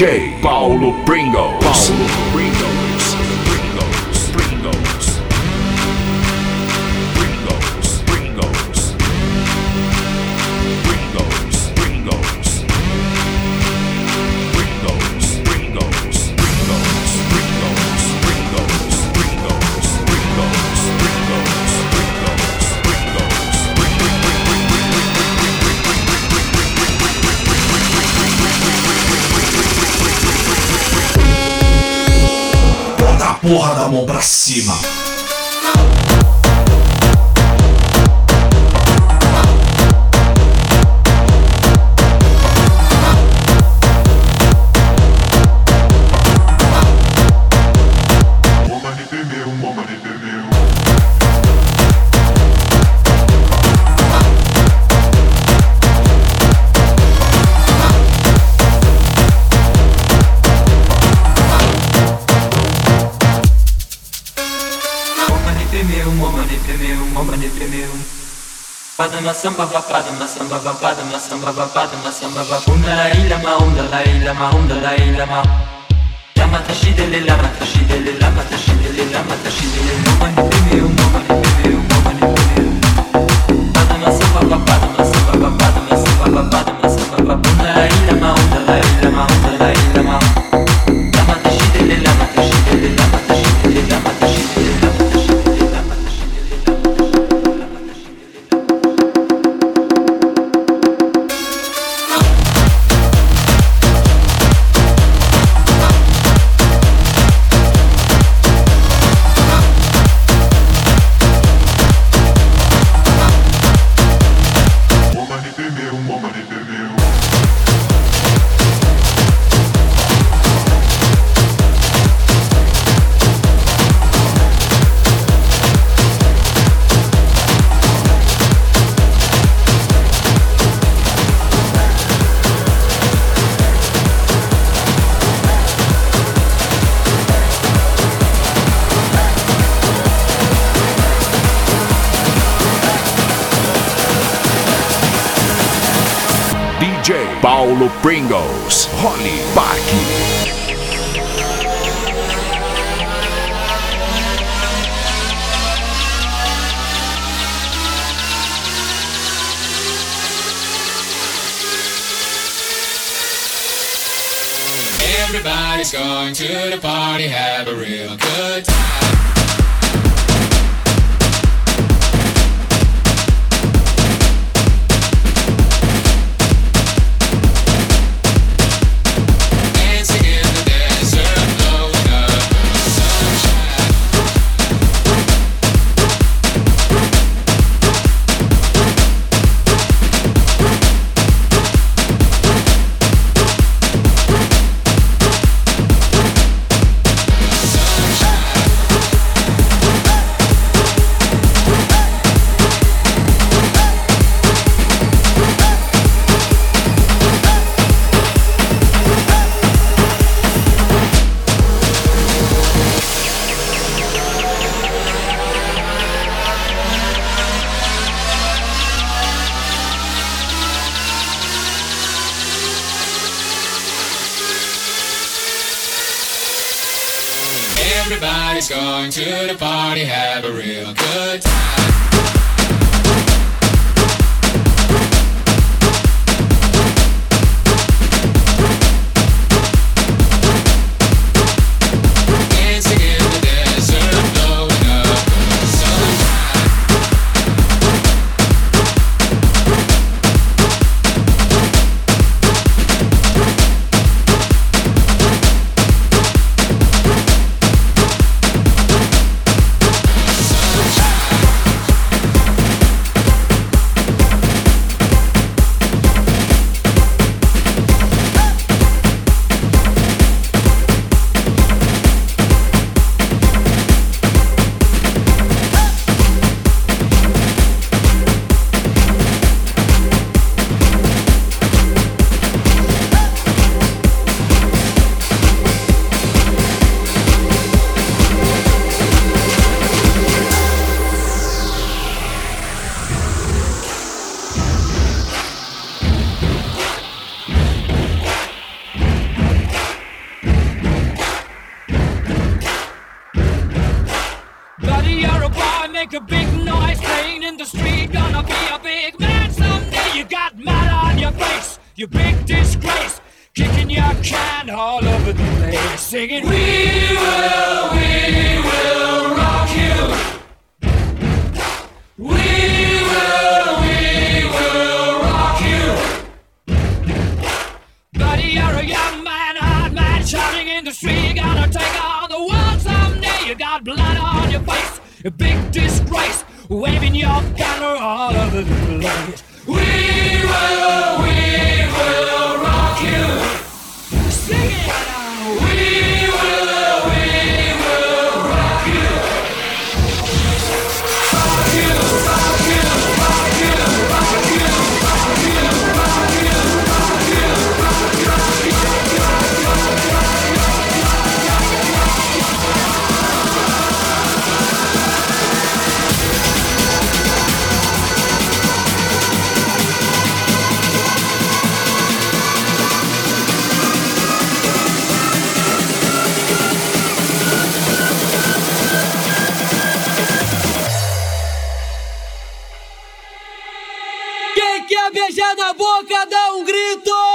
DJ Paulo Pringles. Paulo. mão para cima. padma samba ba padma samba ba padma samba ba padma samba ba um la ila ma um la ila ma um la ila ma. Lama tashid lil lama tashid lil lama tashid lil lama tashid lil to the party, have a real all over singing, We will, we will rock you. We will, we will rock you. Buddy, you're a young man, hard man, shouting in the street. You gotta take on the world someday. You got blood on your face, a big disgrace, waving your banner all over the place. We will, we will rock you. Sing it. We beijar na boca, dá um grito!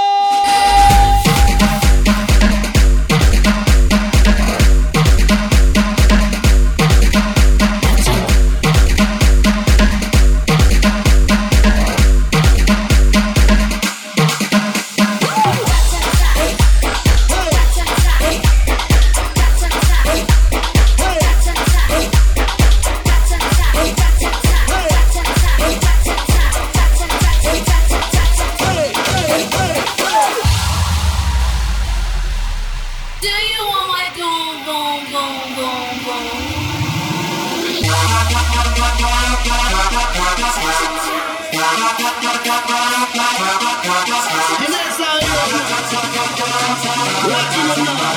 What do you?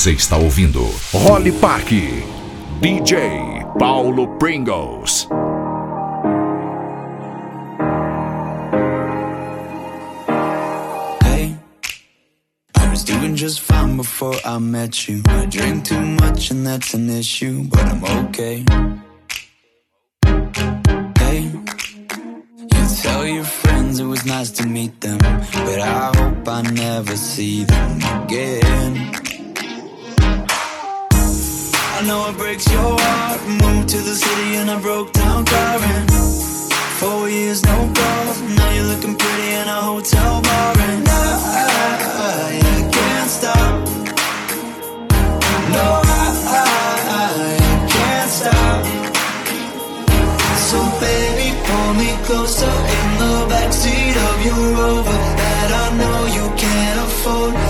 Você está ouvindo Holly Park. DJ Paulo Pringles. Hey, I was doing just fine before I met you. I drink too much and that's an issue, but I'm okay. Hey, you tell your friends it was nice to meet them, but I hope I never see them again. I know it breaks your heart. Moved to the city and I broke down crying. Four years, no calls. Now you're looking pretty in a hotel bar, and I, I, I can't stop. No, I, I, I can't stop. So baby, pull me closer in the backseat of your Rover that I know you can't afford.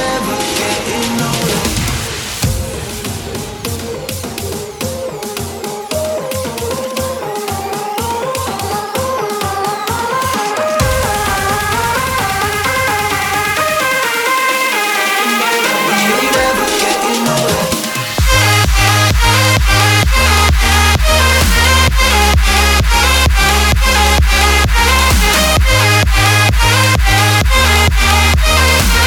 Thank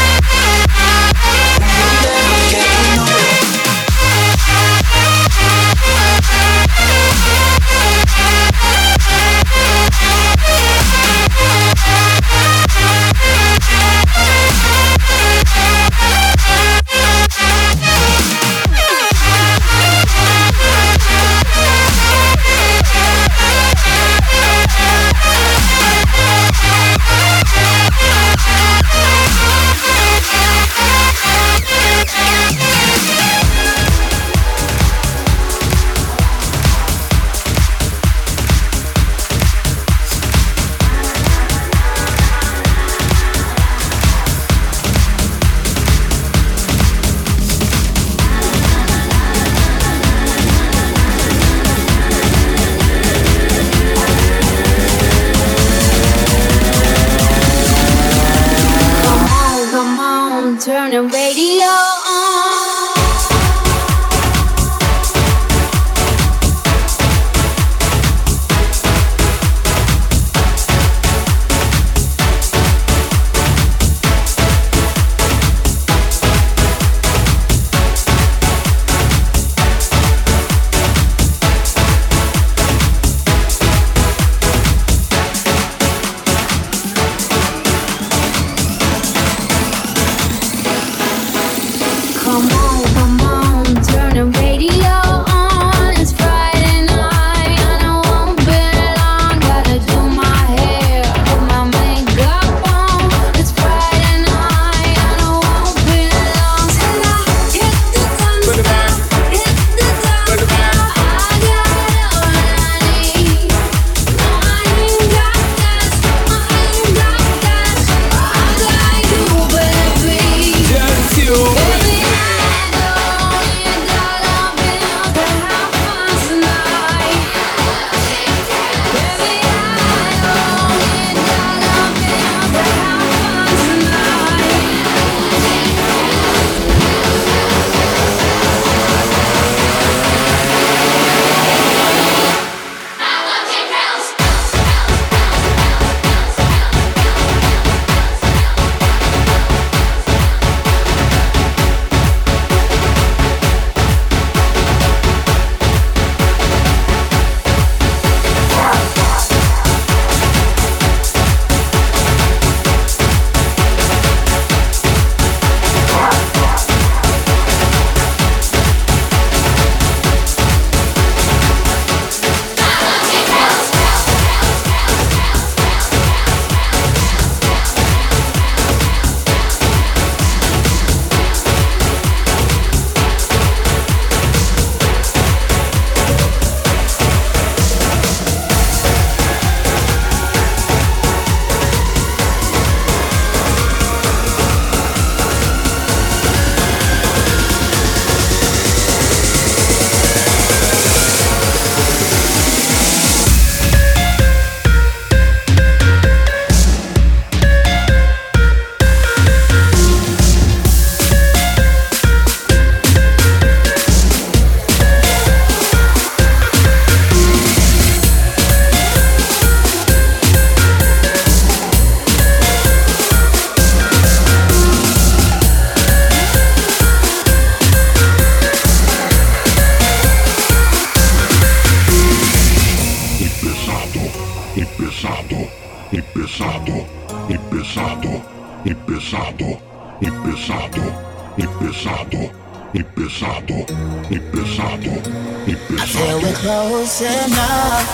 close enough.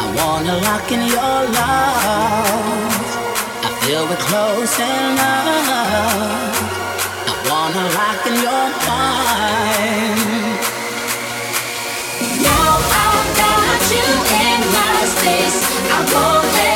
I wanna lock in your love. I feel we're close enough. I wanna lock in your mind. Now I got you in my space. I won't let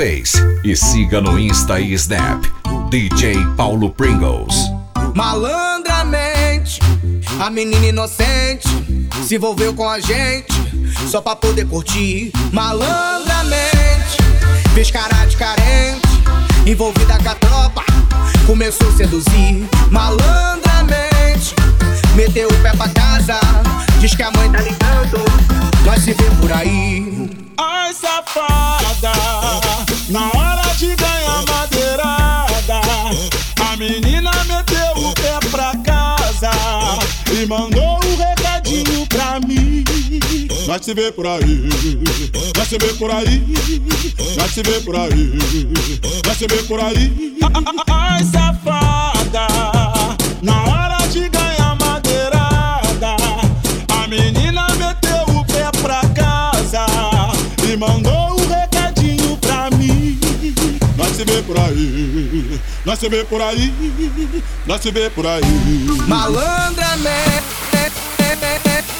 Face e siga no Insta e Snap. DJ Paulo Pringles. Malandramente, a menina inocente se envolveu com a gente só pra poder curtir. Malandramente, fez cara de carente, envolvida com a tropa, começou a seduzir. Malandramente, meteu o pé pra casa, diz que a mãe tá ligando, nós se vê por aí. Ai, safada, na hora de ganhar madeirada, a menina meteu o pé pra casa e mandou um recadinho pra mim. Nós se vê por aí, nós se vê por aí, nós se vê por aí, nós se vê por aí. Ai, safada, na hora mandou um recadinho pra mim. Nós se vê por aí, nós se vê por aí, nós se vê por aí. Malandramente. Malandramente.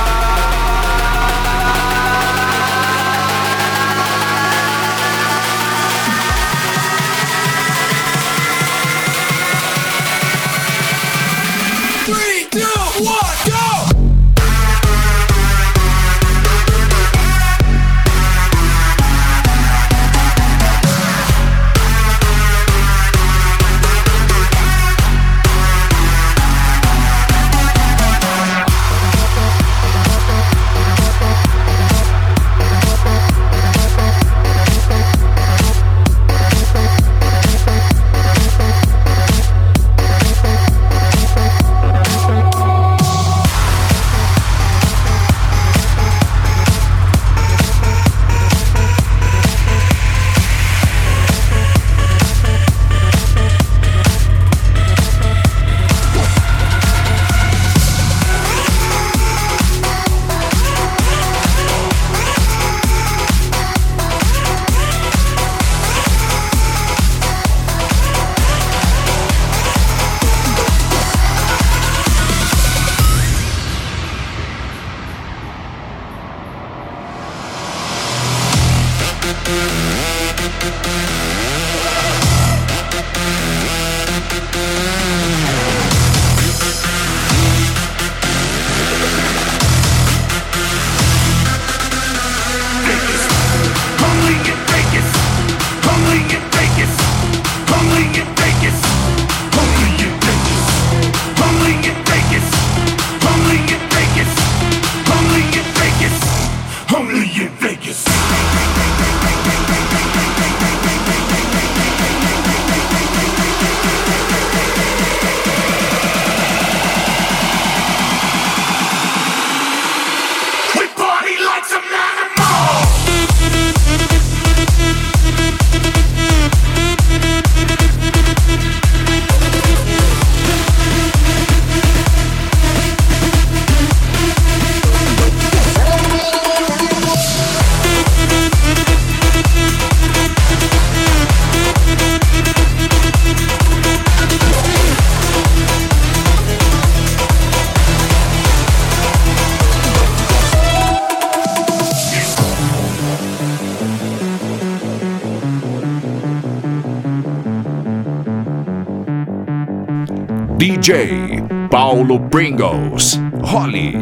Paulo Pringles, Holly,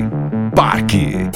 Parque.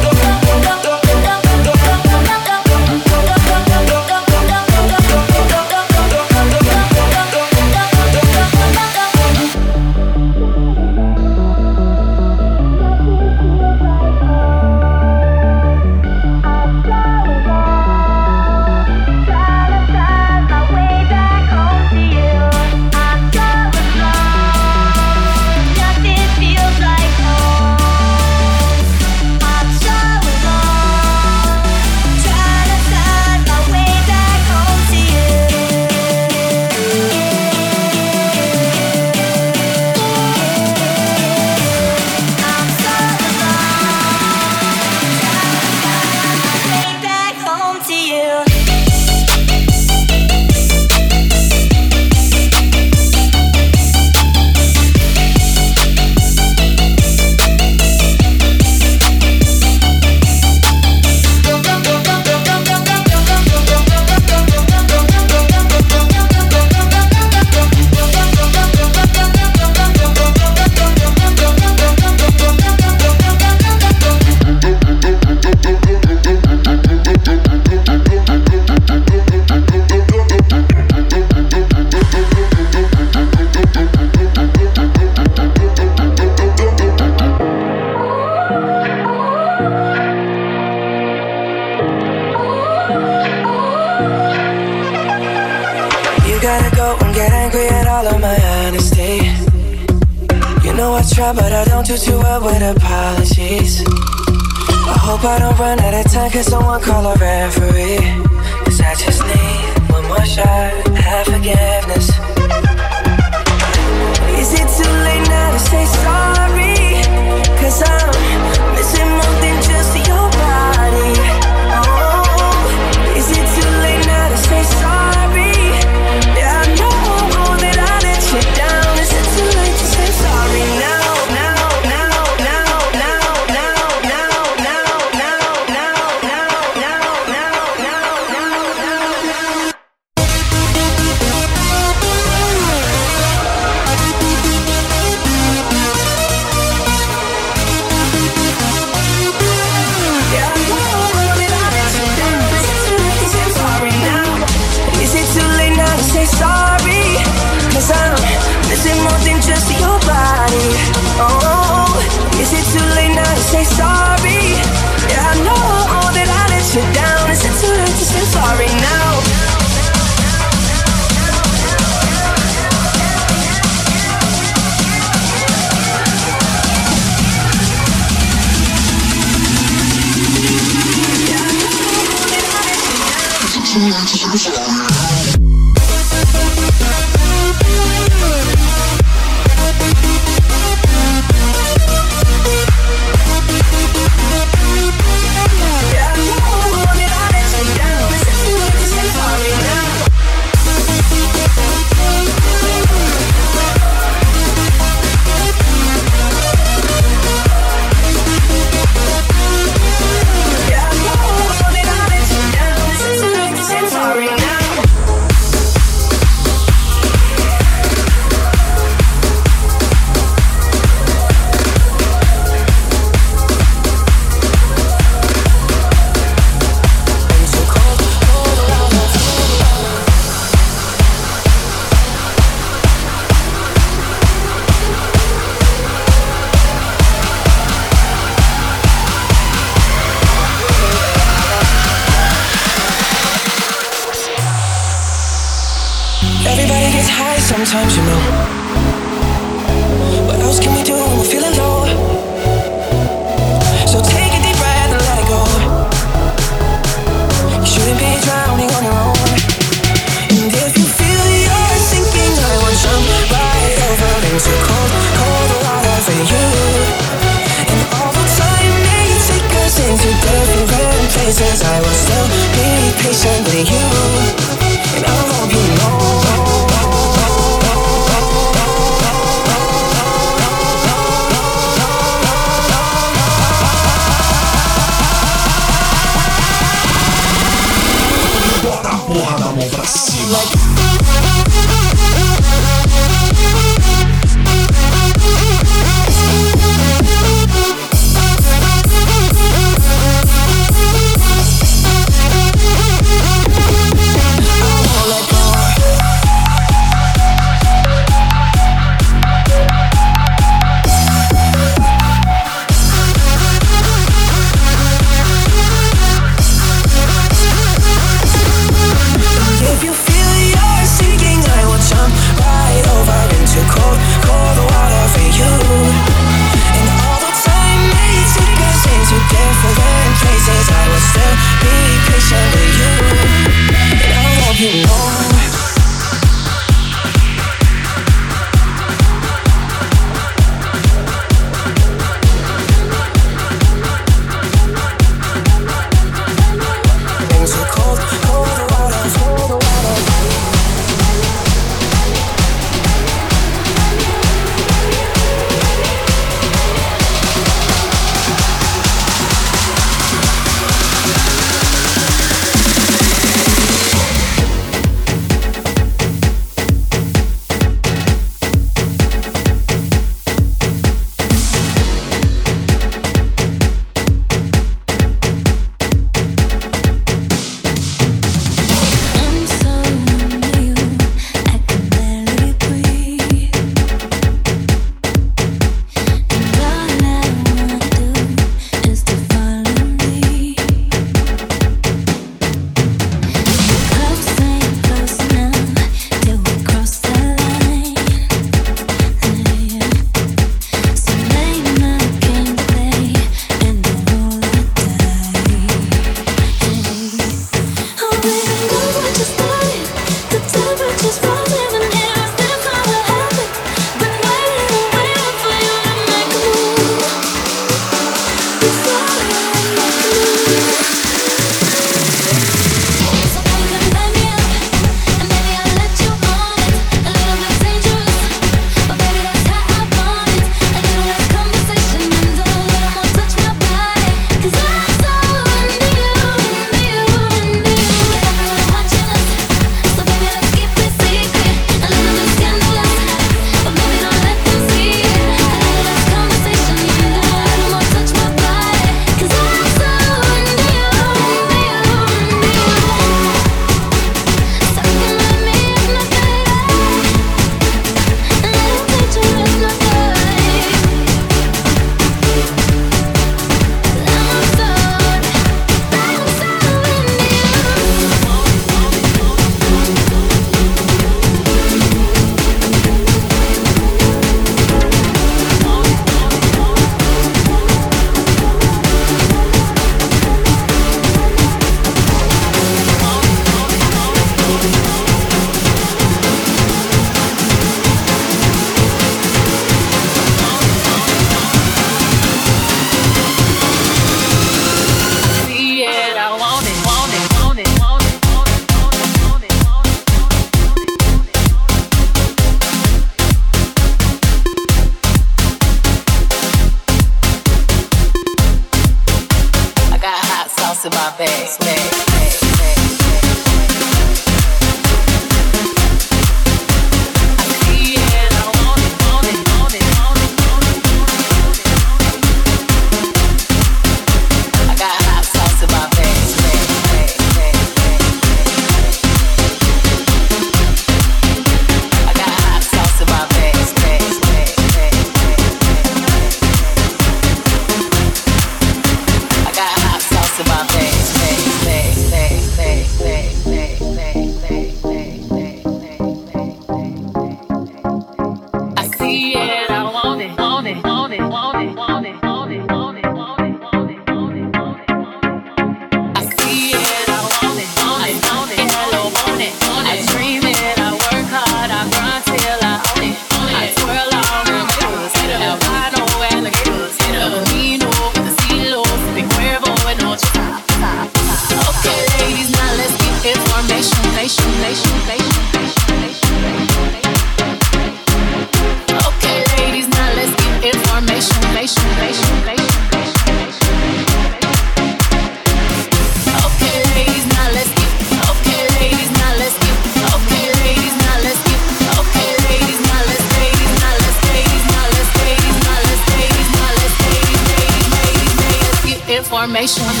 Foundation.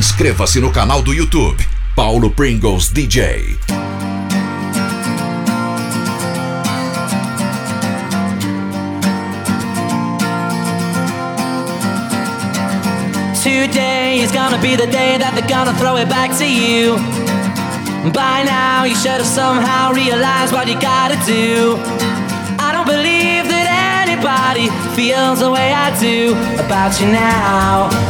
Inscreva-se no canal do YouTube Paulo Pringles DJ. Today is gonna be the day that they're gonna throw it back to you. By now, you should have somehow realized what you gotta do. I don't believe that anybody feels the way I do about you now.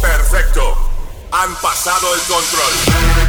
Perfecto. Han pasado el control.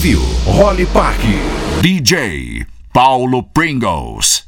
Ouviu Holly Park. DJ Paulo Pringles.